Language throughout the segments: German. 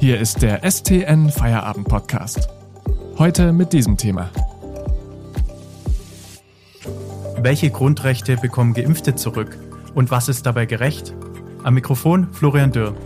Hier ist der STN Feierabend Podcast. Heute mit diesem Thema. Welche Grundrechte bekommen Geimpfte zurück und was ist dabei gerecht? Am Mikrofon Florian Dürr.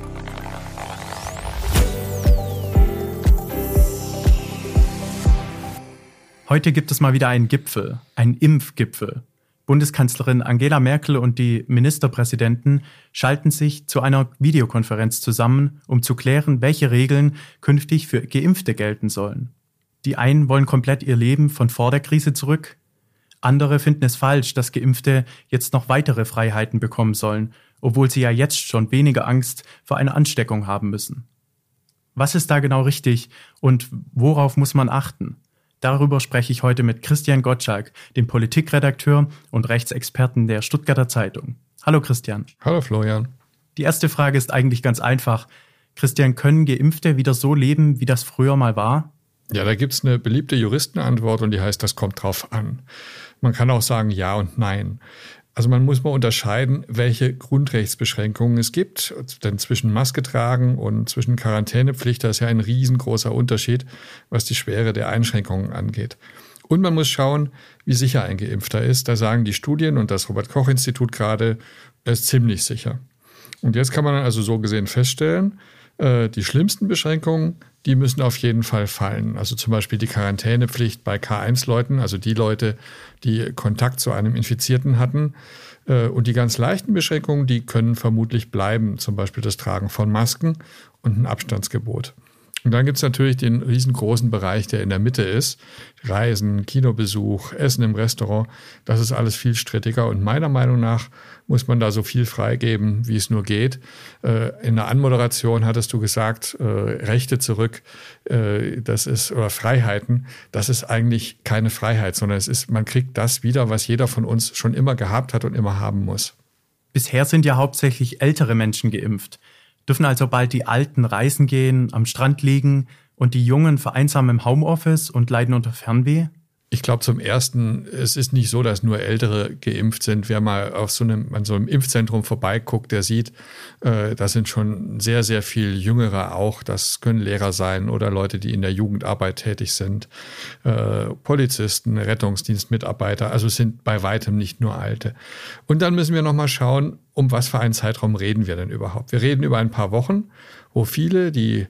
Heute gibt es mal wieder einen Gipfel, einen Impfgipfel. Bundeskanzlerin Angela Merkel und die Ministerpräsidenten schalten sich zu einer Videokonferenz zusammen, um zu klären, welche Regeln künftig für Geimpfte gelten sollen. Die einen wollen komplett ihr Leben von vor der Krise zurück, andere finden es falsch, dass Geimpfte jetzt noch weitere Freiheiten bekommen sollen, obwohl sie ja jetzt schon weniger Angst vor einer Ansteckung haben müssen. Was ist da genau richtig und worauf muss man achten? Darüber spreche ich heute mit Christian Gottschalk, dem Politikredakteur und Rechtsexperten der Stuttgarter Zeitung. Hallo Christian. Hallo Florian. Die erste Frage ist eigentlich ganz einfach. Christian, können Geimpfte wieder so leben, wie das früher mal war? Ja, da gibt es eine beliebte Juristenantwort und die heißt, das kommt drauf an. Man kann auch sagen ja und nein. Also man muss mal unterscheiden, welche Grundrechtsbeschränkungen es gibt. Denn zwischen Maske tragen und zwischen Quarantänepflicht, da ist ja ein riesengroßer Unterschied, was die Schwere der Einschränkungen angeht. Und man muss schauen, wie sicher ein Geimpfter ist. Da sagen die Studien und das Robert Koch Institut gerade, er ist ziemlich sicher. Und jetzt kann man also so gesehen feststellen, äh, die schlimmsten Beschränkungen, die müssen auf jeden Fall fallen. Also zum Beispiel die Quarantänepflicht bei K1-Leuten, also die Leute, die Kontakt zu einem Infizierten hatten. Äh, und die ganz leichten Beschränkungen, die können vermutlich bleiben, zum Beispiel das Tragen von Masken und ein Abstandsgebot. Und dann gibt es natürlich den riesengroßen Bereich, der in der Mitte ist. Reisen, Kinobesuch, Essen im Restaurant, das ist alles viel strittiger. Und meiner Meinung nach muss man da so viel freigeben, wie es nur geht. Äh, in der Anmoderation hattest du gesagt, äh, Rechte zurück, äh, das ist, oder Freiheiten, das ist eigentlich keine Freiheit, sondern es ist, man kriegt das wieder, was jeder von uns schon immer gehabt hat und immer haben muss. Bisher sind ja hauptsächlich ältere Menschen geimpft dürfen also bald die Alten reisen gehen, am Strand liegen und die Jungen vereinsamen im Homeoffice und leiden unter Fernweh? Ich glaube zum ersten, es ist nicht so, dass nur Ältere geimpft sind. Wer mal auf so einem, an so einem Impfzentrum vorbeiguckt, der sieht, äh, da sind schon sehr, sehr viel Jüngere auch. Das können Lehrer sein oder Leute, die in der Jugendarbeit tätig sind, äh, Polizisten, Rettungsdienstmitarbeiter. Also es sind bei weitem nicht nur Alte. Und dann müssen wir nochmal schauen, um was für einen Zeitraum reden wir denn überhaupt? Wir reden über ein paar Wochen, wo viele, die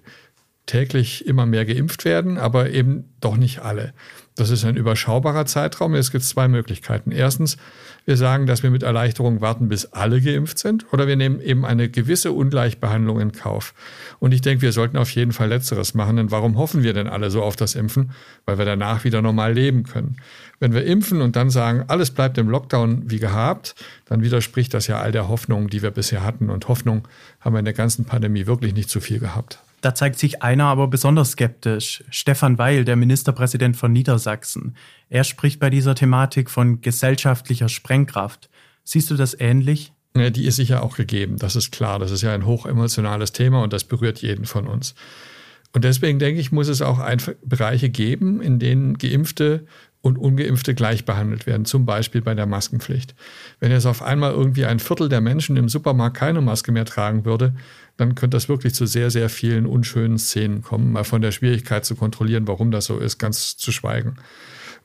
täglich immer mehr geimpft werden, aber eben doch nicht alle. Das ist ein überschaubarer Zeitraum. Es gibt zwei Möglichkeiten. Erstens, wir sagen, dass wir mit Erleichterung warten, bis alle geimpft sind, oder wir nehmen eben eine gewisse Ungleichbehandlung in Kauf. Und ich denke, wir sollten auf jeden Fall Letzteres machen. Denn warum hoffen wir denn alle so auf das Impfen? Weil wir danach wieder normal leben können. Wenn wir impfen und dann sagen, alles bleibt im Lockdown wie gehabt, dann widerspricht das ja all der Hoffnungen, die wir bisher hatten. Und Hoffnung haben wir in der ganzen Pandemie wirklich nicht zu viel gehabt. Da zeigt sich einer aber besonders skeptisch. Stefan Weil, der Ministerpräsident von Niedersachsen. Er spricht bei dieser Thematik von gesellschaftlicher Sprengkraft. Siehst du das ähnlich? Ja, die ist sicher auch gegeben. Das ist klar. Das ist ja ein hochemotionales Thema und das berührt jeden von uns. Und deswegen denke ich, muss es auch Bereiche geben, in denen Geimpfte und Ungeimpfte gleich behandelt werden, zum Beispiel bei der Maskenpflicht. Wenn jetzt auf einmal irgendwie ein Viertel der Menschen im Supermarkt keine Maske mehr tragen würde, dann könnte das wirklich zu sehr, sehr vielen unschönen Szenen kommen, mal von der Schwierigkeit zu kontrollieren, warum das so ist, ganz zu schweigen.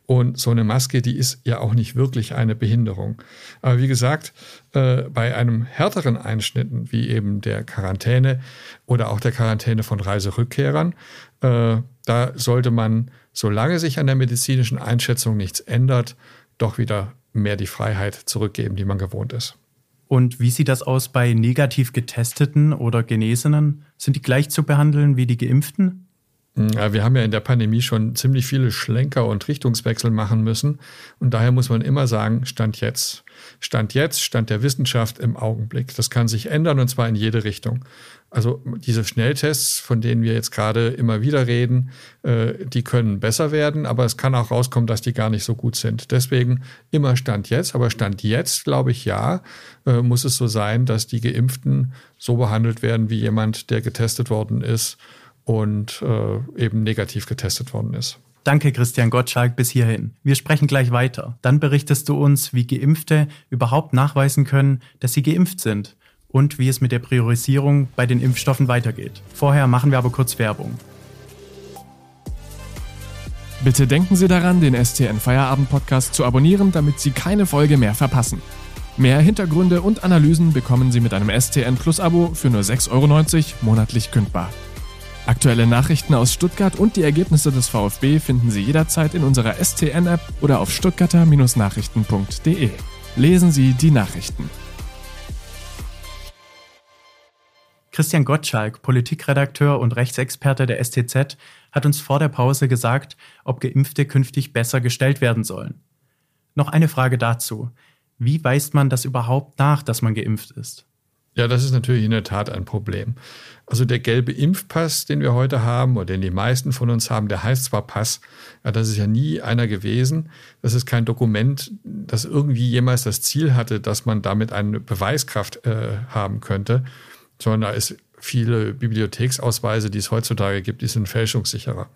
Und so eine Maske, die ist ja auch nicht wirklich eine Behinderung. Aber wie gesagt, äh, bei einem härteren Einschnitten, wie eben der Quarantäne oder auch der Quarantäne von Reiserückkehrern, äh, da sollte man, solange sich an der medizinischen Einschätzung nichts ändert, doch wieder mehr die Freiheit zurückgeben, die man gewohnt ist. Und wie sieht das aus bei negativ getesteten oder Genesenen? Sind die gleich zu behandeln wie die Geimpften? Ja, wir haben ja in der Pandemie schon ziemlich viele Schlenker und Richtungswechsel machen müssen. Und daher muss man immer sagen, Stand jetzt. Stand jetzt, Stand der Wissenschaft im Augenblick. Das kann sich ändern und zwar in jede Richtung. Also diese Schnelltests, von denen wir jetzt gerade immer wieder reden, äh, die können besser werden, aber es kann auch rauskommen, dass die gar nicht so gut sind. Deswegen immer Stand jetzt, aber Stand jetzt, glaube ich, ja, äh, muss es so sein, dass die Geimpften so behandelt werden wie jemand, der getestet worden ist und äh, eben negativ getestet worden ist. Danke, Christian Gottschalk, bis hierhin. Wir sprechen gleich weiter. Dann berichtest du uns, wie Geimpfte überhaupt nachweisen können, dass sie geimpft sind und wie es mit der Priorisierung bei den Impfstoffen weitergeht. Vorher machen wir aber kurz Werbung. Bitte denken Sie daran, den STN Feierabend Podcast zu abonnieren, damit Sie keine Folge mehr verpassen. Mehr Hintergründe und Analysen bekommen Sie mit einem STN Plus Abo für nur 6,90 Euro monatlich kündbar. Aktuelle Nachrichten aus Stuttgart und die Ergebnisse des VfB finden Sie jederzeit in unserer STN-App oder auf stuttgarter-nachrichten.de. Lesen Sie die Nachrichten. Christian Gottschalk, Politikredakteur und Rechtsexperte der STZ, hat uns vor der Pause gesagt, ob Geimpfte künftig besser gestellt werden sollen. Noch eine Frage dazu. Wie weist man das überhaupt nach, dass man geimpft ist? Ja, das ist natürlich in der Tat ein Problem. Also der gelbe Impfpass, den wir heute haben oder den die meisten von uns haben, der heißt zwar Pass, ja, das ist ja nie einer gewesen. Das ist kein Dokument, das irgendwie jemals das Ziel hatte, dass man damit eine Beweiskraft äh, haben könnte, sondern da ist viele Bibliotheksausweise, die es heutzutage gibt, die sind fälschungssicherer.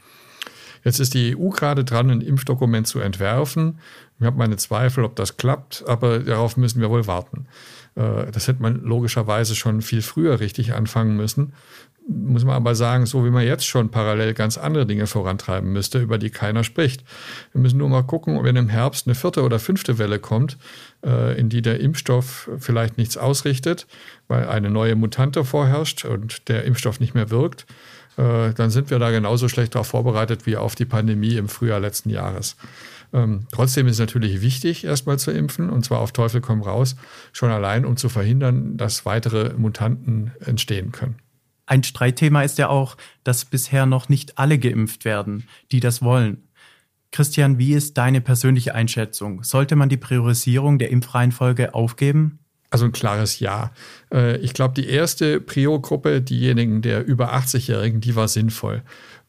Jetzt ist die EU gerade dran, ein Impfdokument zu entwerfen. Ich habe meine Zweifel, ob das klappt, aber darauf müssen wir wohl warten. Äh, das hätte man logischerweise schon viel früher richtig anfangen müssen. Muss man aber sagen, so wie man jetzt schon parallel ganz andere Dinge vorantreiben müsste, über die keiner spricht. Wir müssen nur mal gucken, wenn im Herbst eine vierte oder fünfte Welle kommt, äh, in die der Impfstoff vielleicht nichts ausrichtet, weil eine neue Mutante vorherrscht und der Impfstoff nicht mehr wirkt, dann sind wir da genauso schlecht darauf vorbereitet wie auf die Pandemie im Frühjahr letzten Jahres. Ähm, trotzdem ist es natürlich wichtig, erstmal zu impfen, und zwar auf Teufel komm raus, schon allein, um zu verhindern, dass weitere Mutanten entstehen können. Ein Streitthema ist ja auch, dass bisher noch nicht alle geimpft werden, die das wollen. Christian, wie ist deine persönliche Einschätzung? Sollte man die Priorisierung der Impfreihenfolge aufgeben? Also ein klares Ja. Äh, ich glaube, die erste Prio-Gruppe, diejenigen der über 80-Jährigen, die war sinnvoll.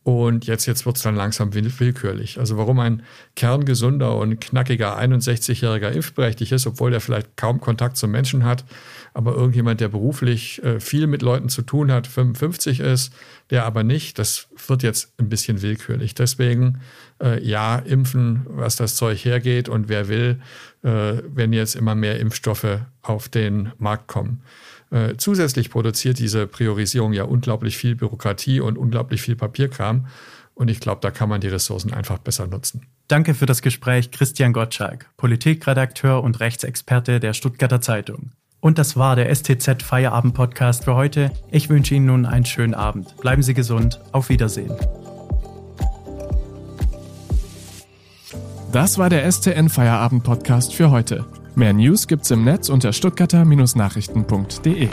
Und jetzt, jetzt wird es dann langsam willkürlich. Also warum ein kerngesunder und knackiger 61-Jähriger impfberechtigt ist, obwohl er vielleicht kaum Kontakt zum Menschen hat, aber irgendjemand, der beruflich äh, viel mit Leuten zu tun hat, 55 ist, der aber nicht, das wird jetzt ein bisschen willkürlich. Deswegen äh, ja, impfen, was das Zeug hergeht und wer will, äh, wenn jetzt immer mehr Impfstoffe auf den Markt kommen. Äh, zusätzlich produziert diese Priorisierung ja unglaublich viel Bürokratie und unglaublich viel Papierkram. Und ich glaube, da kann man die Ressourcen einfach besser nutzen. Danke für das Gespräch, Christian Gottschalk, Politikredakteur und Rechtsexperte der Stuttgarter Zeitung. Und das war der STZ Feierabend Podcast für heute. Ich wünsche Ihnen nun einen schönen Abend. Bleiben Sie gesund. Auf Wiedersehen. Das war der STN Feierabend Podcast für heute. Mehr News gibt's im Netz unter stuttgarter-nachrichten.de.